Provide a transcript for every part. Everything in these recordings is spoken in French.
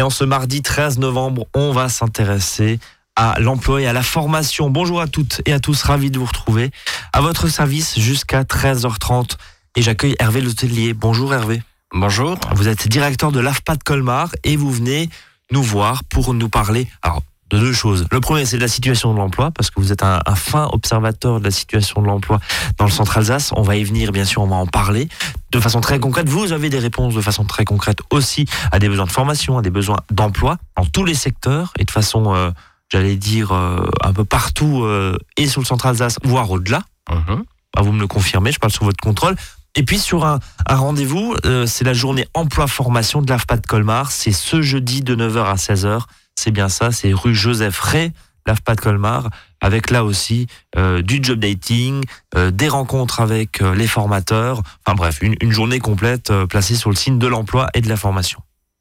Et en ce mardi 13 novembre, on va s'intéresser à l'emploi et à la formation. Bonjour à toutes et à tous, ravi de vous retrouver à votre service jusqu'à 13h30. Et j'accueille Hervé Letellier. Bonjour Hervé. Bonjour. Vous êtes directeur de l'AFPA de Colmar et vous venez nous voir pour nous parler alors, de deux choses. Le premier, c'est de la situation de l'emploi, parce que vous êtes un, fin observateur de la situation de l'emploi dans le centre Alsace. On va y venir, bien sûr, on va en parler de façon très concrète. Vous avez des réponses de façon très concrète aussi à des besoins de formation, à des besoins d'emploi dans tous les secteurs et de façon, euh, j'allais dire, euh, un peu partout euh, et sur le centre Alsace, voire au-delà. Mhm. Ah, vous me le confirmez, je parle sous votre contrôle. Et puis sur un, rendez-vous, c'est la journée emploi-formation de l'AFPA de Colmar. C'est ce jeudi de 9h à 16h c'est bien ça, c'est rue Joseph Ray, l'AFPA de Colmar, avec là aussi euh, du job dating, euh, des rencontres avec euh, les formateurs, enfin bref, une, journée complète placée sur le signe de l'emploi et de la formation.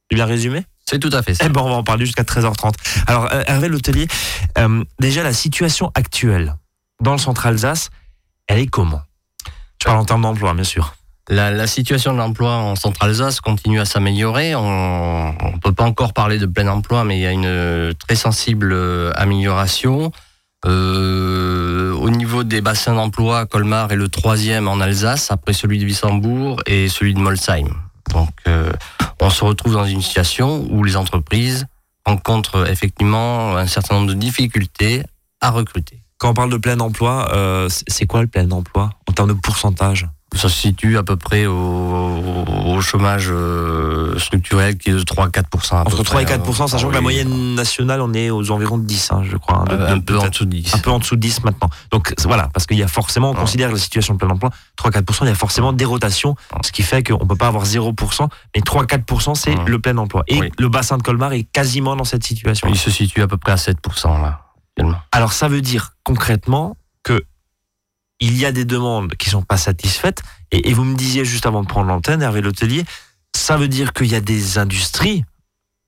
J'ai bien résumé? C'est tout à fait ça. Eh ben, on va en parler jusqu'à 13h30. Alors Hervé L'Hôtelier, déjà la situation actuelle dans le centre Alsace, elle est comment? Je parle en termes d'emploi, bien sûr. La, situation de l'emploi en Centre-Alsace continue à s'améliorer. On ne peut pas encore parler de plein emploi, mais il y a une très sensible euh, amélioration. Euh, au niveau des bassins d'emploi, Colmar est le troisième en Alsace, après celui de Wissembourg et celui de Molsheim. Donc, euh, on se retrouve dans une situation où les entreprises rencontrent effectivement un certain nombre de difficultés à recruter. Quand on parle de plein emploi, c'est quoi le plein emploi en termes de pourcentage? Ça se situe à peu près au, chômage euh, structurel qui est de 3-4%. Entre 3 et 4%, sachant que la moyenne nationale, on est aux environs de 10, hein, je crois. Hein, un peu en dessous de 10. Un peu en dessous de 10 maintenant. Donc voilà, parce qu'il y a forcément, on considère la situation de plein emploi, 3-4%, il y a forcément des rotations, ce qui fait qu'on ne peut pas avoir 0%, mais 3-4%, c'est le plein emploi. Et le bassin de Colmar est quasiment dans cette situation. Il se situe à peu près à 7% là. Alors ça veut dire concrètement que il y a des demandes qui sont pas satisfaites. Et, vous me disiez juste avant de prendre l'antenne, Hervé L'Hôtelier, ça veut dire qu'il y a des industries,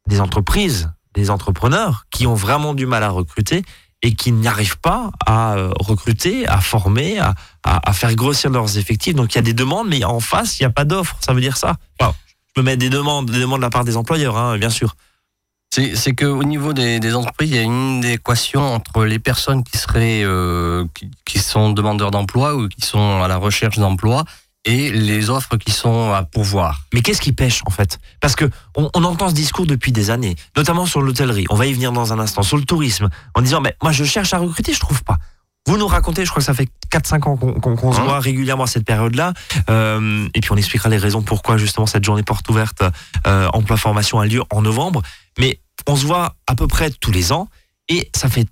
des entreprises, des entrepreneurs qui ont vraiment du mal à recruter et qui n'y arrivent pas à euh, recruter, à former, à, faire grossir leurs effectifs. Donc il y a des demandes, mais en face, il n'y a pas d'offres. Ça veut dire ça. je me mets des demandes, des demandes de la part des employeurs, hein, bien sûr. C'est qu'au niveau des, entreprises, il y a une équation entre les personnes qui seraient euh, qui, sont demandeurs d'emploi ou qui sont à la recherche d'emploi et les offres qui sont à pourvoir. Mais qu'est-ce qui pêche en fait? Parce que on, entend ce discours depuis des années, notamment sur l'hôtellerie. On va y venir dans un instant. Sur le tourisme, en disant mais moi je cherche à recruter, je trouve pas. Vous nous racontez, je crois que ça fait 4-5 ans qu'on se hein voit régulièrement à cette période-là. Euh, et puis on expliquera les raisons pourquoi justement cette journée porte ouverte euh, emploi-formation a lieu en novembre. Mais on se voit à peu près tous les ans et ça fait,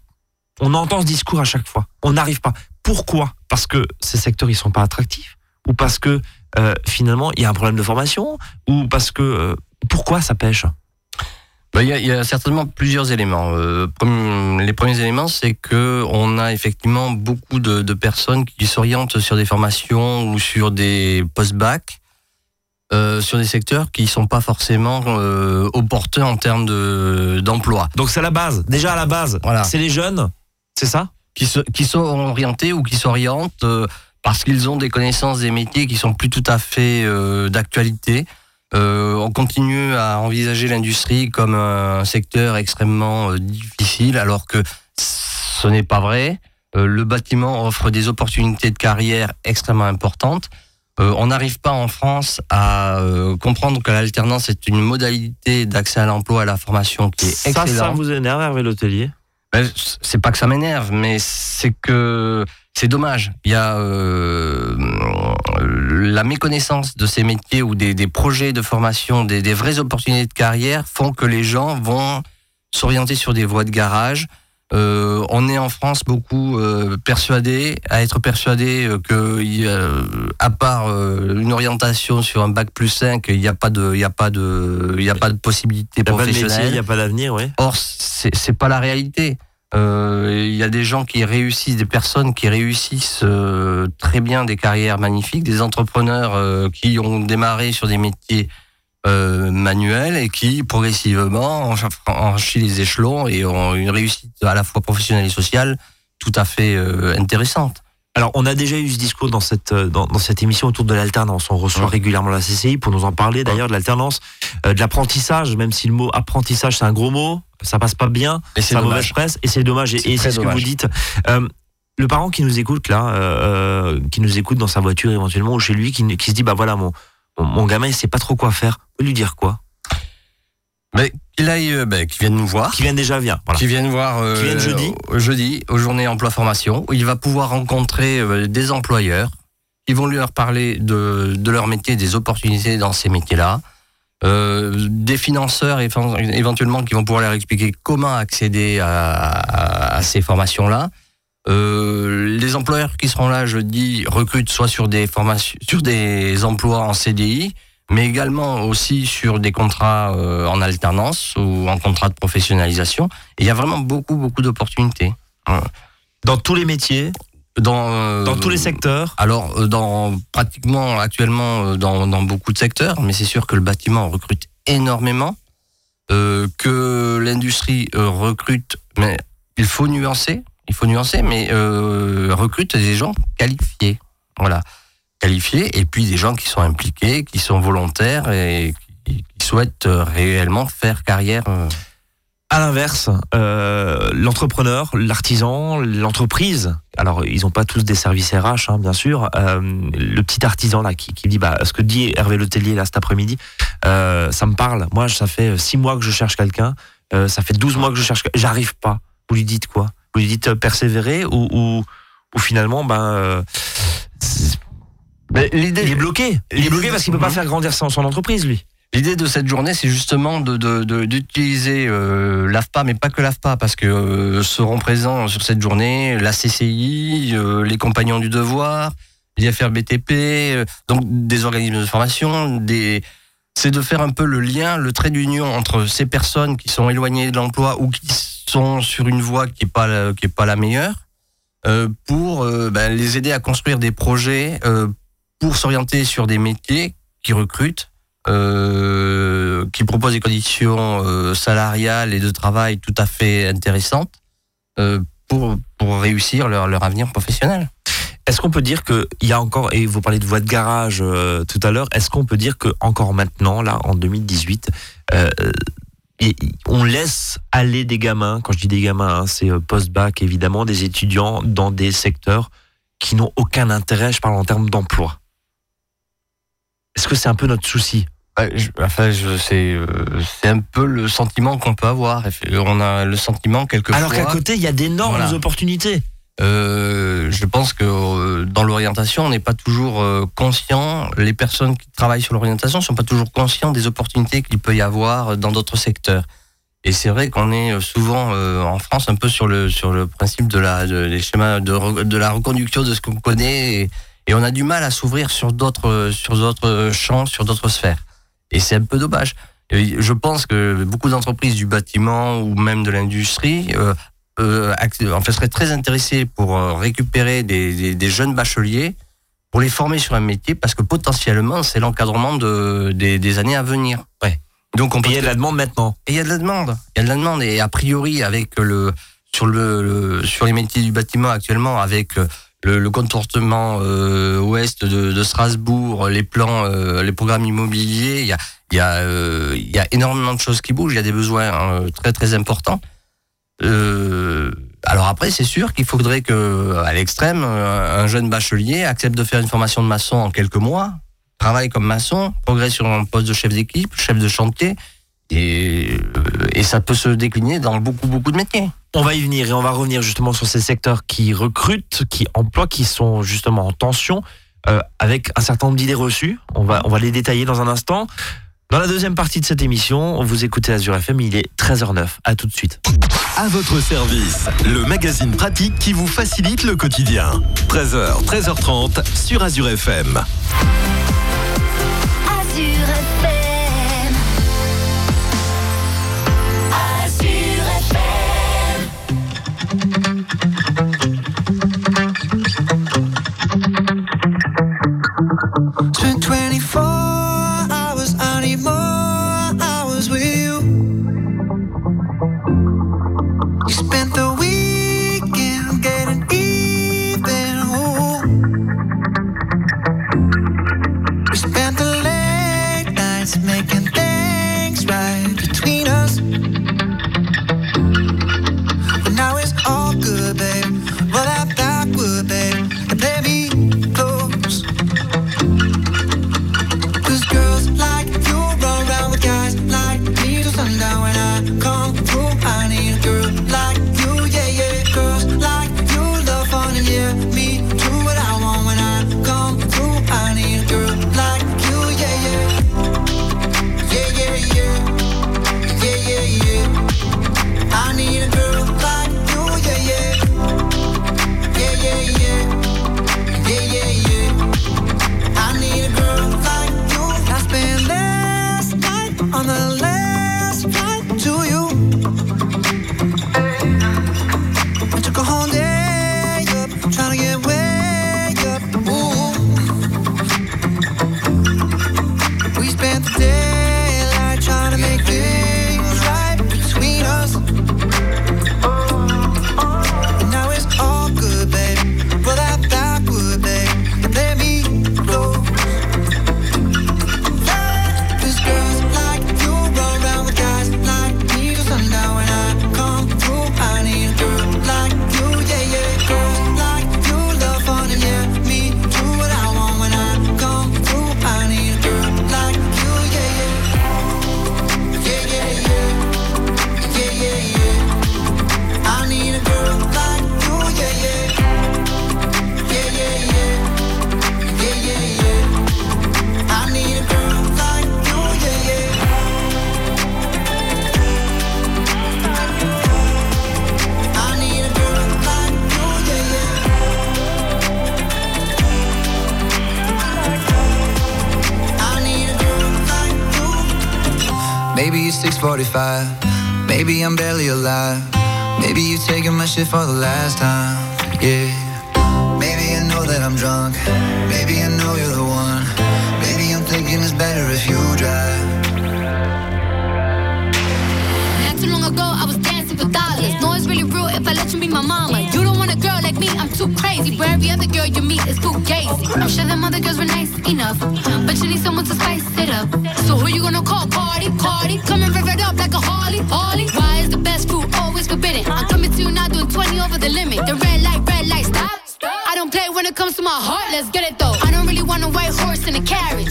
on entend ce discours à chaque fois. On n'arrive pas. Pourquoi? Parce que ces secteurs ils sont pas attractifs ou parce que euh, finalement il y a un problème de formation ou parce que euh, pourquoi ça pêche? Bah, il y, a, certainement plusieurs éléments. Euh, les premiers éléments, c'est que on a effectivement beaucoup de, de personnes qui s'orientent sur des formations ou sur des post-bac euh, sur des secteurs qui sont pas forcément euh, opportuns en termes de d'emploi. Donc c'est la base. Déjà à la base, voilà. c'est les jeunes, c'est ça? Qui, qui sont orientés ou qui s'orientent euh, parce qu'ils ont des connaissances des métiers qui sont plus tout à fait euh, d'actualité. on continue à envisager l'industrie comme un secteur extrêmement difficile alors que ce n'est pas vrai. le bâtiment offre des opportunités de carrière extrêmement importantes. Euh, on n'arrive pas en France à euh, comprendre que l'alternance est une modalité d'accès à l'emploi, à la formation qui est excellente. Ça, ça vous énerve, Hervé L'Hôtelier ben, C'est pas que ça m'énerve, mais c'est que c'est dommage. Il y a euh, la méconnaissance de ces métiers ou des, projets de formation, des, des, vraies opportunités de carrière font que les gens vont s'orienter sur des voies de garage, euh, on est en France beaucoup euh, persuadé, à être persuadé euh, que, à part une orientation sur un bac plus 5, il n'y a pas de, il y a pas de, il y a pas de possibilité professionnelle. Il n'y a pas d'avenir, oui. Or, c'est, c'est pas la réalité. Il y a des gens qui réussissent, des personnes qui réussissent très bien des carrières magnifiques, des entrepreneurs qui ont démarré sur des métiers euh, manuel et qui progressivement enrichit les échelons et ont une réussite à la fois professionnelle et sociale tout à fait euh, intéressante. Alors, on a déjà eu ce discours dans cette, euh, dans, dans cette émission autour de l'alternance. On reçoit Ouais. régulièrement la CCI pour nous en parler d'ailleurs de l'alternance, euh, de l'apprentissage, même si le mot apprentissage c'est un gros mot, ça passe pas bien, c'est mauvaise presse et c'est dommage. Et, C'est ce que vous dites. Euh, le parent qui nous écoute là, euh, qui nous écoute dans sa voiture éventuellement ou chez lui, qui, qui se dit bah voilà mon, mon, gamin il sait pas trop quoi faire, vous lui dire quoi Mais qu'il aille, ben, qu'il vienne nous voir. Qui vient déjà vient. Voilà. Qui viennent voir euh, Qui jeudi. jeudi aux journées emploi formation où il va pouvoir rencontrer euh, des employeurs qui vont lui leur parler de, de leur métier, des opportunités dans ces métiers-là, euh, des financeurs éven- éventuellement qui vont pouvoir leur expliquer comment accéder à, à- à ces formations-là. Euh, les employeurs qui seront là jeudi recrutent soit sur des formations, sur des emplois en CDI, mais également aussi sur des contrats euh, en alternance ou en contrat de professionnalisation. Et il y a vraiment beaucoup, beaucoup d'opportunités. Dans tous les métiers, Dans, euh, dans tous les secteurs. Alors, dans pratiquement actuellement dans, dans beaucoup de secteurs, mais c'est sûr que le bâtiment recrute énormément, euh, que l'industrie recrute, mais il faut nuancer, il faut nuancer, mais euh, recrute des gens qualifiés, voilà, qualifiés, et puis des gens qui sont impliqués, qui sont volontaires et qui, souhaitent euh, réellement faire carrière. euh. À l'inverse, l'entrepreneur, l'artisan, l'entreprise, alors ils n'ont pas tous des services RH, hein, bien sûr, le petit artisan là qui, qui dit, bah, ce que dit Hervé Letellier là cet après-midi, ça me parle. Moi, ça fait six mois que je cherche quelqu'un, ça fait 12 mois que je cherche, j'arrive pas. Vous lui dites quoi? Vous lui dites euh, persévérer ou, ou, ou finalement, ben, euh, l'idée, il est bloqué. Il est bloqué parce qu'il peut pas faire grandir son, son entreprise, lui. L'idée de cette journée, c'est justement de de- de- d'utiliser euh, l'AFPA, mais pas que l'AFPA, parce que euh, seront présents sur cette journée la CCI, euh, les Compagnons du Devoir, l'IFRBTP, donc des organismes de formation, des c'est de faire un peu le lien, le trait d'union entre ces personnes qui sont éloignées de l'emploi ou qui sont sur une voie qui est pas la, meilleure, euh, pour euh, ben, les aider à construire des projets euh, pour s'orienter sur des métiers qui recrutent qui propose des conditions salariales et de travail tout à fait intéressantes pour, réussir leur avenir professionnel. Est-ce qu'on peut dire qu'il y a encore, et vous parlez de voie de garage euh, tout à l'heure, est-ce qu'on peut dire que encore maintenant, là, en 2018, euh, et- on laisse aller des gamins, quand je dis des gamins, hein, c'est euh, post-bac évidemment, des étudiants dans des secteurs qui n'ont aucun intérêt, je parle en termes d'emploi. Est-ce que c'est un peu notre souci? Enfin, c'est euh, c'est un peu le sentiment qu'on peut avoir. On a le sentiment quelquefois. Alors qu'à côté, il y a d'énormes Voilà. opportunités. Euh, je pense que euh, dans l'orientation, on n'est pas toujours euh, conscient. Les personnes qui travaillent sur l'orientation sont pas toujours conscients des opportunités qu'il peut y avoir dans d'autres secteurs. Et c'est vrai qu'on est souvent en France un peu sur le sur le principe de la de, des schémas de, de la reconduction de ce qu'on connaît et, on a du mal à s'ouvrir sur d'autres sur d'autres champs, sur d'autres sphères. Et c'est un peu dommage. Je pense que beaucoup d'entreprises du bâtiment ou même de l'industrie euh, ac- en fait, seraient très intéressés pour euh, récupérer des, des- des jeunes bacheliers pour les former sur un métier parce que potentiellement c'est l'encadrement de, des, des années à venir. Ouais. Donc on Et peut il y a de la demande maintenant. et il y a de la demande. Il y a de la demande et a priori avec le sur le, le- sur les métiers du bâtiment actuellement avec le, le contournement euh, ouest de, de Strasbourg, les plans, euh, les programmes immobiliers, il y a il y a euh, il y a énormément de choses qui bougent. Il y a des besoins hein, très très importants. Euh, alors après, c'est sûr qu'il faudrait que, à l'extrême, un un jeune bachelier accepte de faire une formation de maçon en quelques mois, travaille comme maçon, progresse sur un poste de chef d'équipe, chef de chantier, et, euh, et ça peut se décliner dans beaucoup, beaucoup de métiers. On va y venir et on va revenir justement sur ces secteurs qui recrutent, qui emploient, qui sont justement en tension, euh, avec un certain nombre d'idées reçues. On va, on va les détailler dans un instant. Dans la deuxième partie de cette émission, vous écoutez Azure FM, il est 13h09. À tout de suite. À votre service, le magazine pratique qui vous facilite le quotidien. 13h, 13h30 sur Azure FM. Azure FM. 6:45. Maybe I'm barely alive. Maybe you're taking my shit for the last time. Yeah. Maybe I know that I'm drunk. Every other girl you meet is too gazy. I'm sure them other girls were nice enough, but you need someone to spice it up. So who you gonna call? Party, party, Come and rev up like a Harley, Harley. Why is the best food always forbidden? I'm coming to you now doing 20 over the limit. The red light, red light, stop. I don't play when it comes to my heart, let's get it though. I don't really want a white horse in a carriage.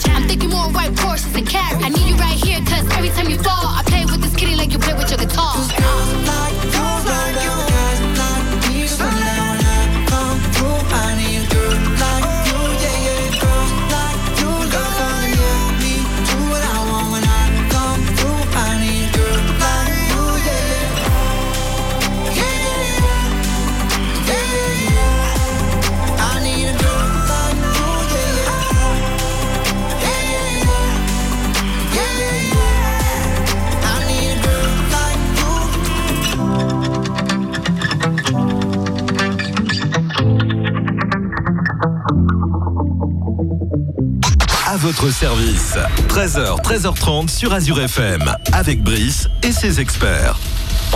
Votre service. 13h, 13h30 sur Azure FM. Avec Brice et ses experts.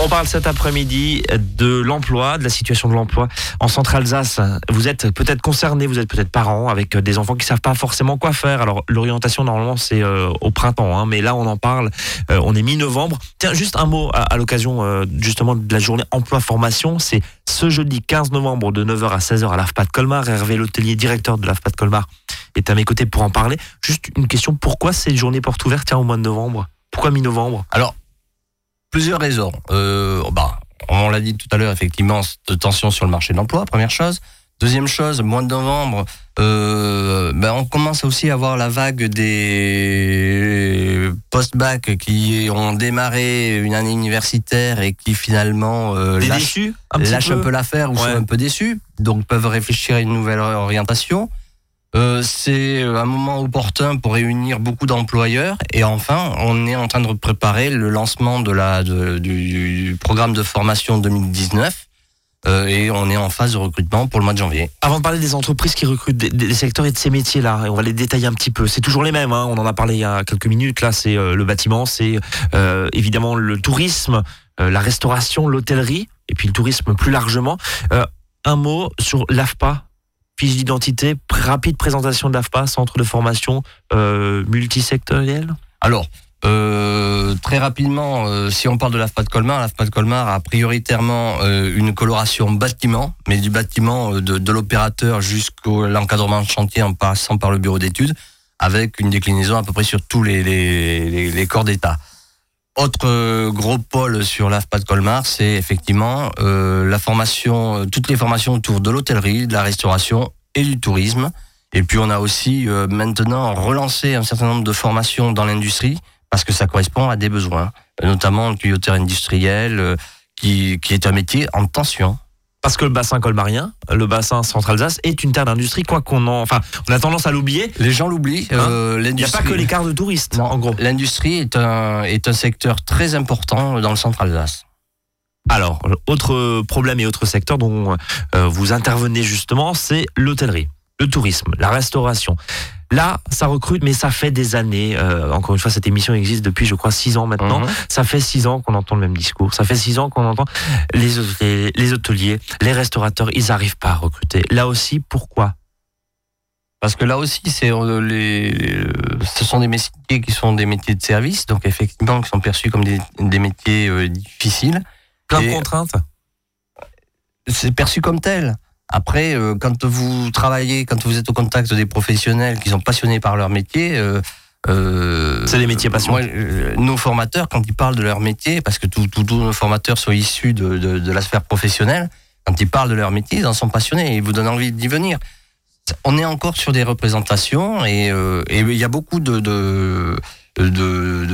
On parle cet après-midi de l'emploi, de la situation de l'emploi en Centre-Alsace. Vous êtes peut-être concerné, vous êtes peut-être parent avec des enfants qui savent pas forcément quoi faire. Alors l'orientation normalement c'est euh, au printemps, hein, mais là on en parle. euh, on est mi-novembre. Tiens, juste un mot à, l'occasion euh, justement de la journée emploi-formation. C'est ce jeudi 15 novembre de 9h à 16h à l'AFPA de Colmar. Hervé Lotelier, directeur de l'AFPA de Colmar, est à mes côtés pour en parler. Juste une question pourquoi cette journée porte ouverte au mois de novembre? Pourquoi mi-novembre? Alors, plusieurs raisons. Euh, bah, on l'a dit tout à l'heure, effectivement, cette tension sur le marché de l'emploi, première chose. Deuxième chose, mois de novembre, euh, ben, on commence aussi à voir la vague des post-bac qui ont démarré une année universitaire et qui finalement euh, lâchent, un lâchent peu un peu? l'affaire ou Ouais. sont un peu déçus, donc peuvent réfléchir à une nouvelle orientation. Euh, c'est un moment opportun pour réunir beaucoup d'employeurs et enfin on est en train de préparer le lancement du, programme de formation 2019 euh, et on est en phase de recrutement pour le mois de janvier. Avant de parler des entreprises qui recrutent des, secteurs et de ces métiers-là, on va les détailler un petit peu. C'est toujours les mêmes. hein, on en a parlé il y a quelques minutes. Là, c'est euh, le bâtiment, c'est euh, évidemment le tourisme, euh, la restauration, l'hôtellerie, et puis le tourisme plus largement. Euh, un mot sur l'AFPA, fiche d'identité, rapide présentation de l'AFPA, centre de formation euh, multisectoriel? Alors, euh, très rapidement, euh, si on parle de l'AFPA de Colmar, l'AFPA de Colmar a prioritairement euh, une coloration bâtiment, mais du bâtiment euh, de, de l'opérateur jusqu'au l'encadrement de chantier en passant par le bureau d'études, avec une déclinaison à peu près sur tous les, les, les- les corps d'État. Autre euh, gros pôle sur l'AFPA de Colmar, c'est effectivement euh, la formation, euh, toutes les formations autour de l'hôtellerie, de la restauration et du tourisme. Et puis on a aussi euh, maintenant relancé un certain nombre de formations dans l'industrie parce que ça correspond à des besoins, notamment le tuyauteur industriel, euh, qui, qui est un métier en tension. Parce que le bassin colmarien, le bassin centre-Alsace, est une terre d'industrie, quoi qu'on en. Enfin, on a tendance à l'oublier. Les gens l'oublient. Hein euh, Il n'y a pas que les quarts de touristes, Non, en gros. L'industrie est un, est un secteur très important dans le centre Alsace. Alors, autre problème et autre secteur dont euh, vous intervenez justement, c'est l'hôtellerie, le tourisme, la restauration. Là, ça recrute, mais ça fait des années. euh, encore une fois, cette émission existe depuis, je crois, six ans maintenant. Mhm. Ça fait six ans qu'on entend le même discours. Ça fait six ans qu'on entend les hôteliers, les hôteliers, les restaurateurs, ils n'arrivent pas à recruter. Là aussi, pourquoi? Parce que là aussi, c'est euh, les, les- ce sont des métiers qui sont des métiers de service, donc effectivement, qui sont perçus comme des, des métiers euh, difficiles. Plein de contraintes. c'est perçu comme tel. Après, euh, quand vous travaillez, quand vous êtes au contact des professionnels qui sont passionnés par leur métier, euh, euh, C'est des métiers passionnants. nos formateurs, quand ils parlent de leur métier, parce que tous nos formateurs sont issus de, de, de la sphère professionnelle, quand ils parlent de leur métier, ils en sont passionnés, ils vous donnent envie d'y venir. On est encore sur des représentations et et il y a beaucoup de, de de.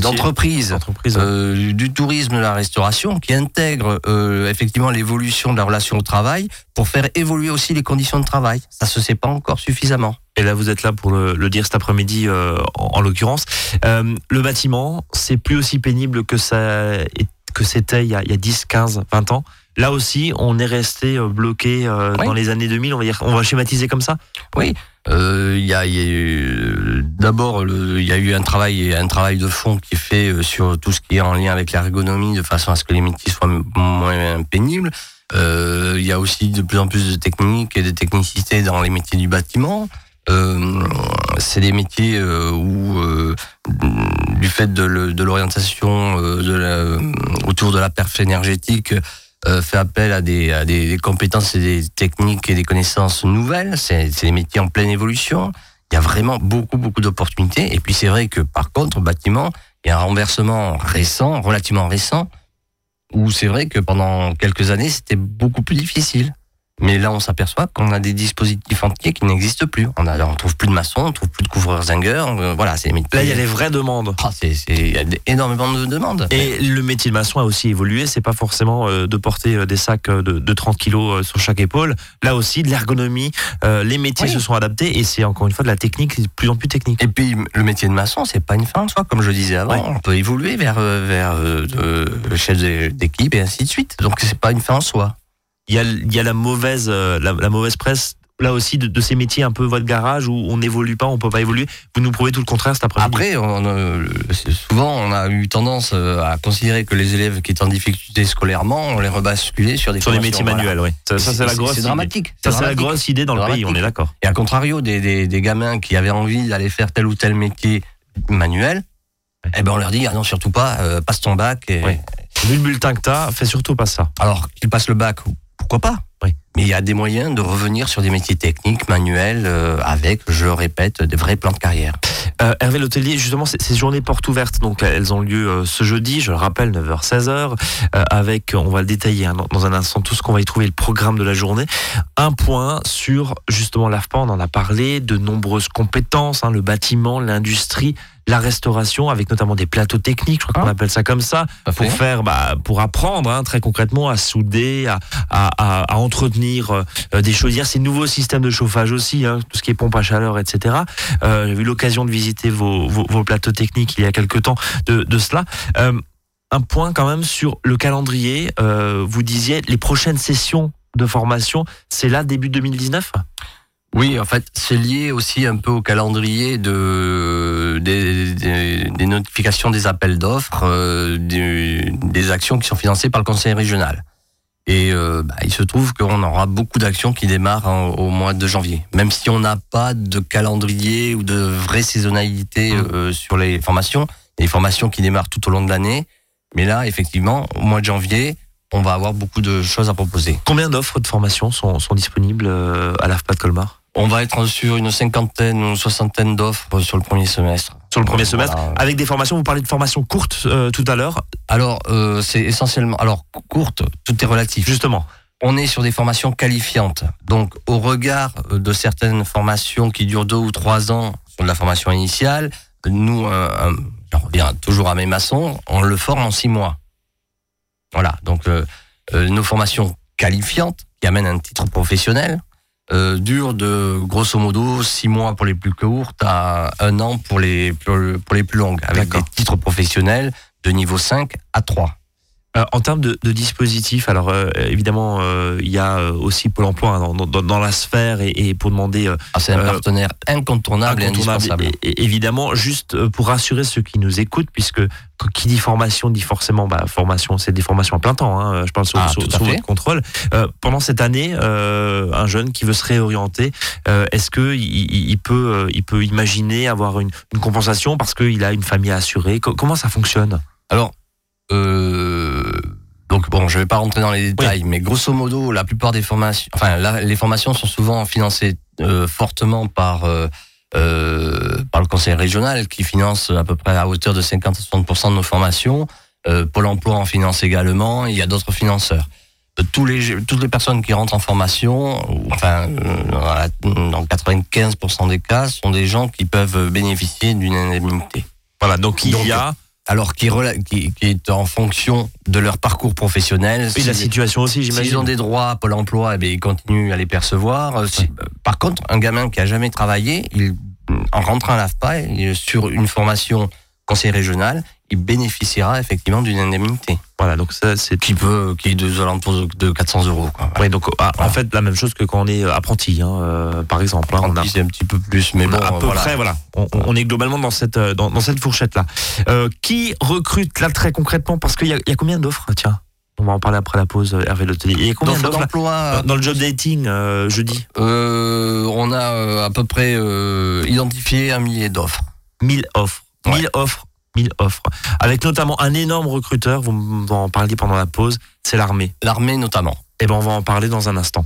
D'entreprises, Entreprise. euh, du tourisme, de la restauration, qui intègrent euh, effectivement l'évolution de la relation au travail pour faire évoluer aussi les conditions de travail. Ça se sait pas encore suffisamment. Et là, vous êtes là pour le, le dire cet après-midi, euh, en, en l'occurrence. Euh, le bâtiment, c'est plus aussi pénible que ça que c'était il y a, il y a 10, 15, 20 ans. Là aussi, on est resté euh, bloqué Oui. dans les années 2000. On va dire, on va schématiser comme ça? Euh, y a, il y a eu- d'abord il y a eu un travail un travail de fond qui est fait euh, sur tout ce qui est en lien avec l'ergonomie de façon à ce que les métiers soient moins pénibles. Euh, il y a aussi de plus en plus de techniques et de technicité dans les métiers du bâtiment. Euh, c'est des métiers euh, où, euh, du fait de, l'orientation euh, autour de la perf énergétique, euh, fait appel à des, compétences et des techniques et des connaissances nouvelles. C'est c'est des métiers en pleine évolution. Il y a vraiment beaucoup, beaucoup d'opportunités. Et puis c'est vrai que par contre, au bâtiment, il y a un renversement récent, relativement récent, où c'est vrai que pendant quelques années, c'était beaucoup plus difficile. Mais là, on s'aperçoit qu'on a des dispositifs entiers qui n'existent plus. On a, on trouve plus de maçons, on trouve plus de couvreurs zingueurs. euh, voilà, c'est. Là, il y a les vraies demandes. Ah, c'est, il y a énormément de demandes. Et le métier de maçon a aussi évolué. C'est pas forcément euh, de porter euh, des sacs de, de 30 kilos sur chaque épaule. Là aussi, de l'ergonomie. euh, les métiers Oui. se sont adaptés et c'est encore une fois de la technique, de plus en plus technique. Et puis le métier de maçon, c'est pas une fin en soi, comme je disais avant. On peut évoluer vers vers le chef d'équipe et ainsi de suite. Donc c'est pas une fin en soi. Il y a, il y a la mauvaise, euh, la, la mauvaise presse. Là aussi, de, de ces métiers un peu votre garage où on n'évolue pas, on peut pas évoluer. Vous nous prouvez tout le contraire cet après-midi. Après, on, euh, souvent on a eu tendance euh, à considérer que les élèves qui étaient en difficulté scolairement, on les rebasculait sur des sur les métiers voilà. manuels, oui. Ça, ça, c'est la grosse. C'est dramatique. Ça, c'est la grosse idée dans le pays. On est d'accord. Et à contrario, des, des, des gamins qui avaient envie d'aller faire tel ou tel métier manuel, eh ben on leur dit ah non surtout pas, euh, passe ton bac. Et. Vu le bulletin que t'as, fais surtout pas ça. Alors qu'ils passent le bac, pourquoi pas? Oui. Mais il y a des moyens de revenir sur des métiers techniques, manuels, euh, avec, je le répète, des vrais plans de carrière. Euh, Hervé L'Hôtelier, justement, ces ces journées portes ouvertes, donc elles ont lieu euh, ce jeudi, je le rappelle, 9h, 16h, euh, avec, on va le détailler hein, dans, dans un instant, tout ce qu'on va y trouver, le programme de la journée. Un point sur, justement, l'AFPA, on en a parlé, de nombreuses compétences, hein, le bâtiment, l'industrie, la restauration, avec notamment des plateaux techniques, je crois qu'on Ah. appelle ça comme ça, pour faire, bah, pour apprendre hein, très concrètement à souder, à, à, à, à entretenir euh, des chaudières, ces nouveaux systèmes de chauffage aussi, hein, tout ce qui est pompe à chaleur, etc. Euh, J'ai eu l'occasion de visiter vos, plateaux techniques il y a quelques temps de, cela. Euh, un point quand même sur le calendrier. Euh, vous disiez les prochaines sessions de formation, c'est là début 2019 Oui, en fait, c'est lié aussi un peu au calendrier de, des, notifications des appels d'offres, euh, des actions qui sont financées par le conseil régional. Et euh, bah, il se trouve qu'on aura beaucoup d'actions qui démarrent en- au mois de janvier. Même si on n'a pas de calendrier ou de vraie saisonnalité euh, sur les formations, les formations qui démarrent tout au long de l'année. Mais là, effectivement, au mois de janvier, on va avoir beaucoup de choses à proposer. Combien d'offres de formation sont, sont disponibles euh, à l'AFPA de Colmar? On va être sur une cinquantaine ou une soixantaine d'offres sur le premier semestre. Sur le premier semestre Voilà. Avec des formations, vous parlez de formations courtes euh, tout à l'heure, Alors, euh, c'est essentiellement. Alors, courte, tout est relatif. justement. On est sur des formations qualifiantes. Donc, au regard euh, de certaines formations qui durent deux ou trois ans sur de la formation initiale, nous, un- j'en reviens toujours à mes maçons, on le forme en six mois. Voilà. Donc, euh, euh, nos formations qualifiantes, qui amènent un titre professionnel, euh, durent de grosso modo six mois pour les plus courtes à un an pour les, pour, les plus longues, avec des titres professionnels de niveau 5 à 3. Euh, en termes de, de dispositifs, alors euh, évidemment, euh, il y a euh, aussi Pôle emploi hein, dans, dans, dans la sphère et, et pour demander euh, Ah, c'est un Euh, partenaire incontournable, et indispensable. Et- et- évidemment, juste pour rassurer ceux qui nous écoutent, puisque qu- qui dit formation dit forcément bah, formation, c'est des formations à plein temps. Hein, je parle sous, Ah, votre contrôle. Euh, pendant cette année, euh, un jeune qui veut se réorienter, euh, est-ce que il, peut, il peut imaginer avoir une, une compensation parce qu'il a une famille à assurer? Co- Comment ça fonctionne? Alors, euh, donc bon, je vais pas rentrer dans les détails, mais grosso modo, la plupart des formations, enfin, la- les formations sont souvent financées euh, fortement par euh, euh, par le conseil régional qui finance à peu près à hauteur de 50 à 60% de nos formations. Euh, Pôle Emploi en finance également. Il y a d'autres financeurs. tous les, toutes les personnes qui rentrent en formation, enfin, dans la- dans 95% des cas, sont des gens qui peuvent bénéficier d'une indemnité. Voilà, donc il Donc, y a Alors, qui, qui, qui est en fonction de leur parcours professionnel. et la Si- situation aussi, S'ils j'imagine. ont des droits à Pôle emploi, eh bien, ils continuent à les percevoir. Euh, si- euh, Par contre, un gamin qui a jamais travaillé, il, en rentrant à l'AFPA, il- sur une formation conseil régional, il bénéficiera effectivement d'une indemnité Voilà, donc ça c'est qui peut, qui est de alentours de- de 400 euros. Quoi. Ouais, donc ah, en fait la même chose que quand on est euh, apprenti, hein, euh, par exemple. hein, on a- c'est un petit peu plus, mais bon, à peu voilà. près, voilà. On, on est globalement dans cette euh, dans, dans cette fourchette là. qui recrute là très concrètement? Parce qu'il y a, il y a combien d'offres? Tiens, on va en parler après la pause. Hervé Letellier. Il y a combien D'offres d'offres là d'emploi, dans, le job dating euh, jeudi? Euh, on a à peu près euh, identifié un millier d'offres. 1000 offres. Ouais. 1000 offres. 1000 offres. Avec notamment un énorme recruteur, vous en parliez pendant la pause, c'est l'armée. L'armée notamment. Et ben on va en parler dans un instant.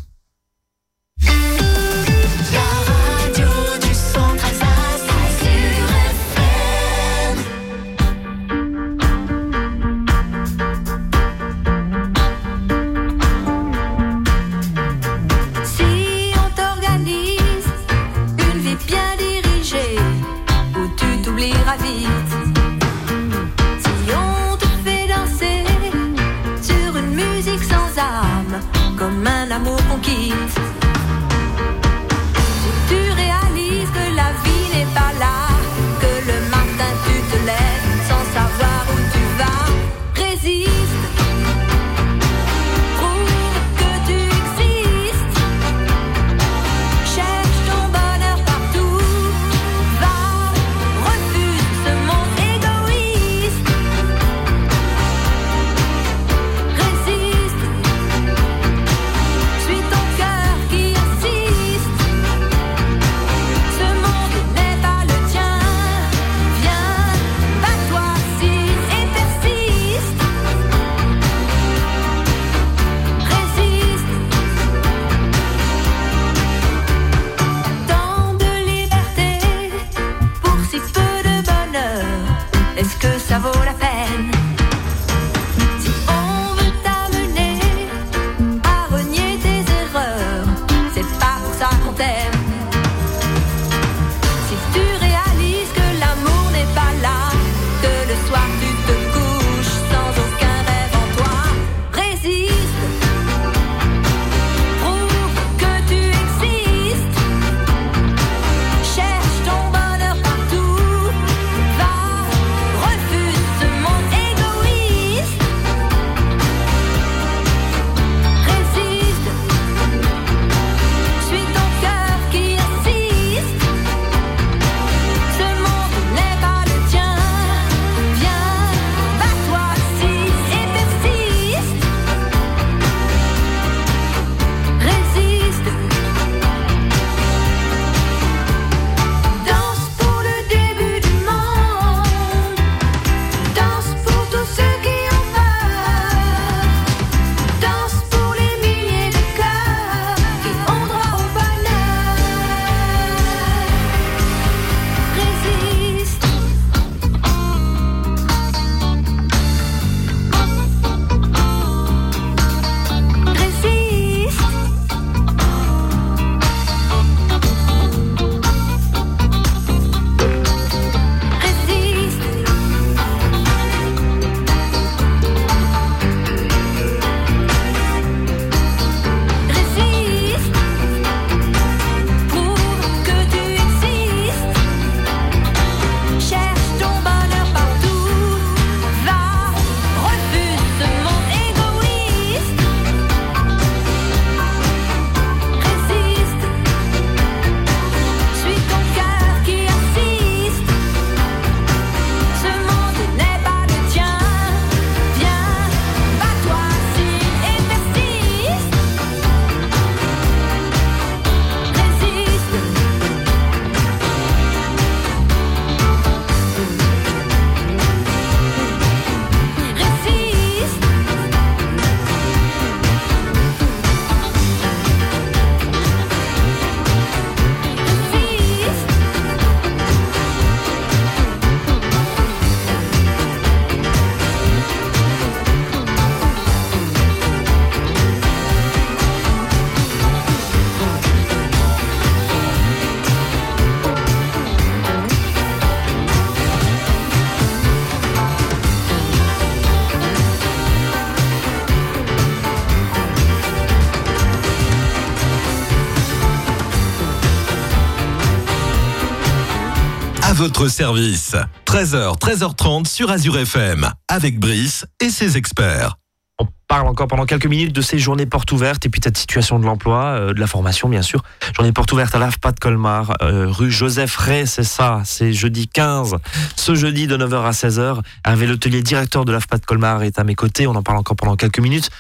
Votre service. 13h, 13h30 sur Azure FM, avec Brice et ses experts. On parle encore pendant quelques minutes de ces journées portes ouvertes et puis de cette situation de l'emploi, euh, de la formation bien sûr. Journée porte ouverte à l'AFPA de Colmar, euh, rue Joseph Ray, c'est ça, c'est jeudi 15. Ce jeudi de 9h à 16h, Hervé Letelier, directeur de l'AFPA de Colmar, est à mes côtés. On en parle encore pendant quelques minutes.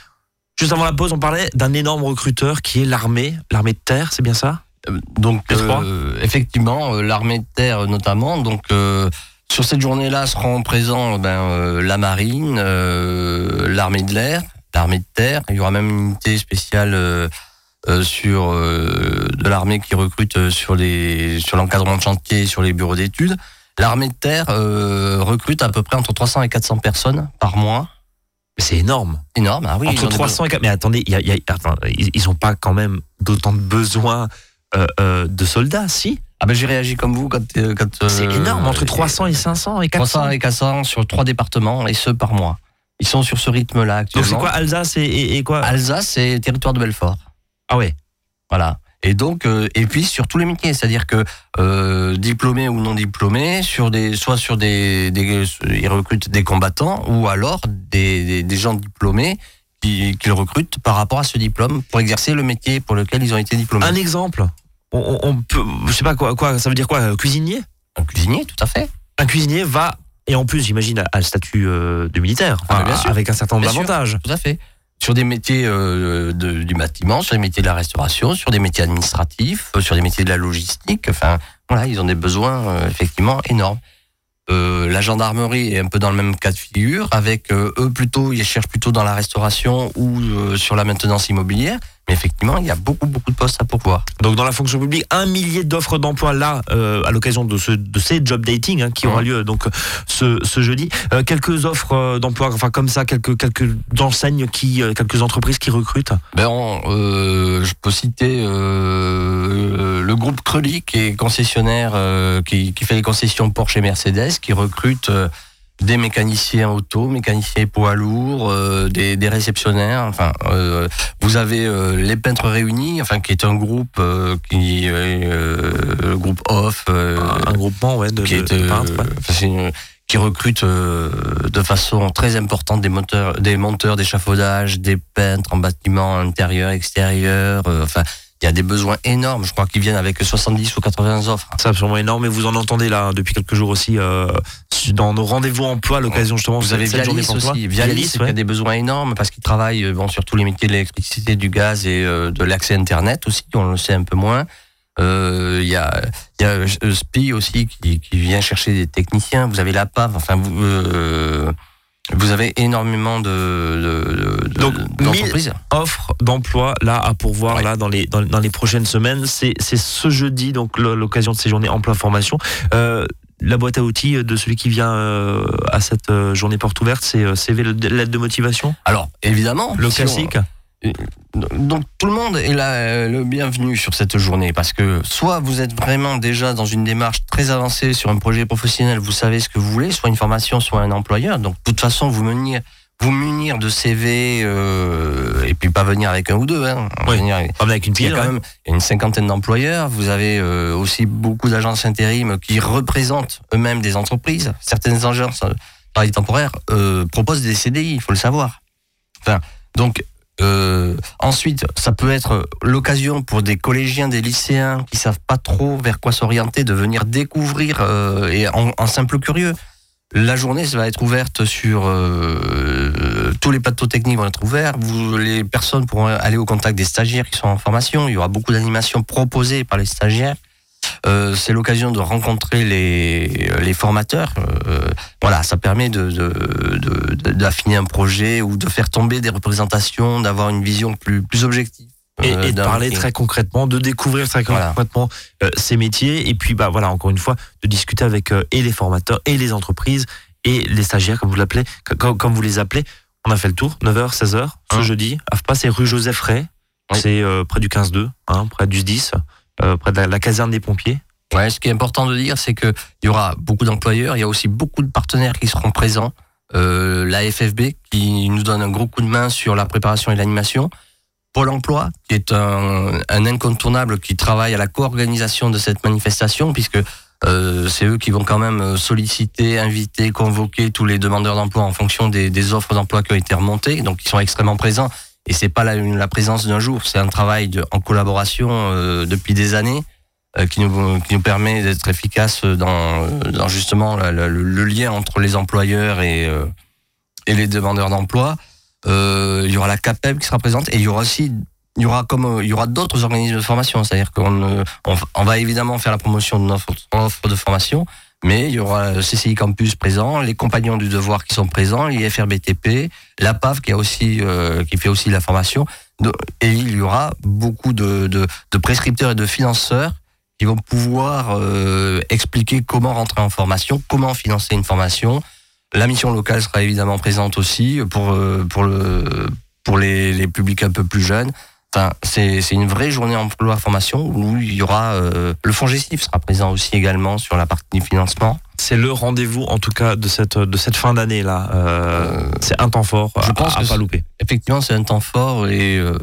Juste avant la pause, on parlait d'un énorme recruteur qui est l'armée, l'armée de terre, c'est bien ça? Donc, P3. euh, effectivement, euh, l'armée de terre notamment. Donc, euh, sur cette journée-là seront présents ben, euh, la marine, euh, l'armée de l'air, l'armée de terre. Il y aura même une unité spéciale euh, euh, sur euh, de l'armée qui recrute euh, sur les sur l'encadrement de chantier, sur les bureaux d'études. L'armée de terre euh, recrute à peu près entre 300 et 400 personnes par mois. C'est énorme. Énorme, ah oui. Entre ont des 300 et 400. Mais attendez, il y a- il y a- attends, ils ils ont pas quand même d'autant de besoins euh, euh, de soldats, si Ah ben j'ai réagi comme vous quand, euh, quand C'est euh, énorme, entre 300 et 500 et 400. 300 et 400 sur trois départements et ce par mois. Ils sont sur ce rythme-là Donc actuellement. c'est quoi Alsace et, et- et quoi? Alsace, c'est territoire de Belfort. Ah ouais. Voilà. Et donc, euh, et puis sur tous les métiers, c'est-à-dire que euh, diplômés ou non diplômés, sur des, soit sur des, des, ils recrutent des combattants ou alors des, des, des gens diplômés qu'ils recrutent par rapport à ce diplôme pour exercer le métier pour lequel ils ont été diplômés. Un exemple. On, on- peut, je sais pas quoi, quoi, ça veut dire quoi Cuisinier? Un cuisinier, tout à fait. Un cuisinier va et en plus, j'imagine, a le statut euh, de militaire, Ah, bien sûr. avec un certain nombre d'avantages. Tout à fait. Sur des métiers euh, de- du bâtiment, sur des métiers de la restauration, sur des métiers administratifs, sur des métiers de la logistique. Enfin, voilà, ils ont des besoins euh, effectivement énormes. Euh, la gendarmerie est un peu dans le même cas de figure, avec euh, eux plutôt, ils cherchent plutôt dans la restauration ou euh, sur la maintenance immobilière. Mais effectivement, il y a beaucoup, beaucoup de postes à pourvoir. Donc dans la fonction publique, un millier d'offres d'emploi là, euh, à l'occasion de, ce, de ces job dating hein, qui aura lieu donc ce, ce jeudi. Euh, quelques offres euh, d'emploi, enfin comme ça, quelques quelques enseignes qui, euh, quelques entreprises qui recrutent. Ben, on, euh, je peux citer euh, le groupe Crelly, qui est concessionnaire, euh, qui, qui fait les concessions Porsche et Mercedes, qui recrute euh, des mécaniciens auto, mécaniciens poids lourds, euh, des, des réceptionnaires. Enfin, euh, vous avez euh, les peintres réunis, enfin, qui est un groupe euh, qui, euh, le groupe Off, euh, un groupement ouais, de, qui de- est, de euh, peintres, ouais. enfin, une- qui recrute euh, de façon très importante des monteurs, des monteurs d'échafaudage, des peintres en bâtiment intérieur, extérieur. euh, enfin, il y a des besoins énormes. Je crois qu'ils viennent avec 70 ou 80 offres. C'est absolument énorme et vous en entendez là depuis quelques jours aussi euh, dans nos rendez-vous emploi à l'occasion justement Vous avez Vialis aussi. Vialis, qui ouais. a des besoins énormes parce qu'ils travaillent euh, bon, sur tous les métiers de l'électricité, du gaz et euh, de l'accès Internet aussi. On le sait un peu moins. Euh, Il y a, il y a euh, SPI aussi qui, qui vient chercher des techniciens. Vous avez la PAV. Enfin, vous, euh, vous avez énormément de, de, de- Donc, d'entreprises. offre d'emploi là à pourvoir Ouais. là dans les dans, dans les prochaines semaines. C'est c'est ce jeudi donc l'occasion de ces journées emploi formation. Euh, la boîte à outils de celui qui vient euh, à cette euh, journée porte ouverte, c'est euh, CV l'aide de motivation, Alors, évidemment, le on- classique? Donc tout le monde est là, le bienvenu sur cette journée parce que soit vous êtes vraiment déjà dans une démarche très avancée sur un projet professionnel, vous savez ce que vous voulez, soit une formation, soit un employeur. Donc de toute façon, vous munir, vous munir de CV euh, et puis pas venir avec un ou deux. Hein, Oui. Venir avec- une il y a pile. quand ouais. même une cinquantaine d'employeurs. Vous avez euh, aussi beaucoup d'agences intérim qui représentent eux-mêmes des entreprises. Certaines agences euh, travail temporaire euh, proposent des CDI, il faut le savoir. Enfin, donc euh, ensuite, ça peut être l'occasion pour des collégiens, des lycéens qui savent pas trop vers quoi s'orienter, de venir découvrir euh, et en, simple curieux. La journée ça va être ouverte sur euh, tous les plateaux techniques vont être ouverts. Vous, les personnes pourront aller au contact des stagiaires qui sont en formation. Il y aura beaucoup d'animations proposées par les stagiaires. Euh, c'est l'occasion de rencontrer les, les formateurs. Euh, voilà, ça permet de, d'affiner un projet ou de faire tomber des représentations, d'avoir une vision plus, plus objective. Et, euh, et de parler très concrètement, de découvrir très concrètement ces métiers, et puis bah voilà encore une fois de discuter avec et les formateurs et les entreprises et les stagiaires comme vous l'appelez, comme, comme vous les appelez. On a fait le tour, 9h, 16h, ce Hein. jeudi. AFPA, c'est rue Joseph Ray, Oui. c'est euh, près du 15-2, hein, près du 10, euh, près de la, caserne des pompiers. Ce qui est important de dire, c'est que il y aura beaucoup d'employeurs, il y a aussi beaucoup de partenaires qui seront présents. Euh, la FFB qui nous donne un gros coup de main sur la préparation et l'animation. Pôle Emploi, qui est un, incontournable qui travaille à la co-organisation de cette manifestation, puisque Euh, c'est eux qui vont quand même euh, solliciter, inviter, convoquer tous les demandeurs d'emploi en fonction des, des offres d'emploi qui ont été remontées. Donc ils sont extrêmement présents. Et c'est pas la, présence d'un jour, c'est un travail en collaboration euh, depuis des années euh, qui, nous, qui nous permet d'être efficace dans, dans justement le, lien entre les employeurs et, euh, et les demandeurs d'emploi. Il y aura la CAPEB qui sera présente et il y aura aussi il y aura comme il y aura d'autres organismes de formation, c'est-à-dire qu'on on, on va évidemment faire la promotion de notre offre de formation, mais il y aura CCI Campus présent, les compagnons du devoir qui sont présents, l'IFRBTP, la PAV qui a aussi euh, qui fait aussi la formation, et il y aura beaucoup de, de, de prescripteurs et de financeurs qui vont pouvoir euh, expliquer comment rentrer en formation, comment financer une formation. La mission locale sera évidemment présente aussi pour euh, pour le pour les, les publics un peu plus jeunes. Enfin, c'est une vraie journée emploi formation où il y aura euh, le fonds gestif sera présent aussi également sur la partie financement. C'est le rendez-vous, en tout cas, de cette, de cette fin d'année là. Euh, c'est un temps fort je à, pense à que pas louper. Effectivement, c'est un temps fort et euh,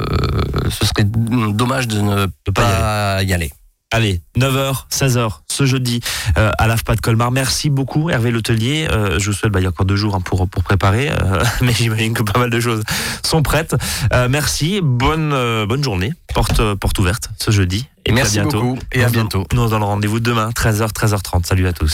ce serait dommage de ne pas y pas y aller. Allez, 9h, 16h, ce jeudi, euh, à l'AFPA de Colmar. Merci beaucoup, Hervé Letelier. Euh, je vous souhaite, bah, il y a encore deux jours hein, pour, pour préparer, euh, mais j'imagine que pas mal de choses sont prêtes. Merci, bonne, bonne journée, porte, porte ouverte ce jeudi. Et puis à Merci bientôt. beaucoup et Nous à bientôt. Nous, on se donne rendez-vous demain, 13h, 13h30. Salut à tous.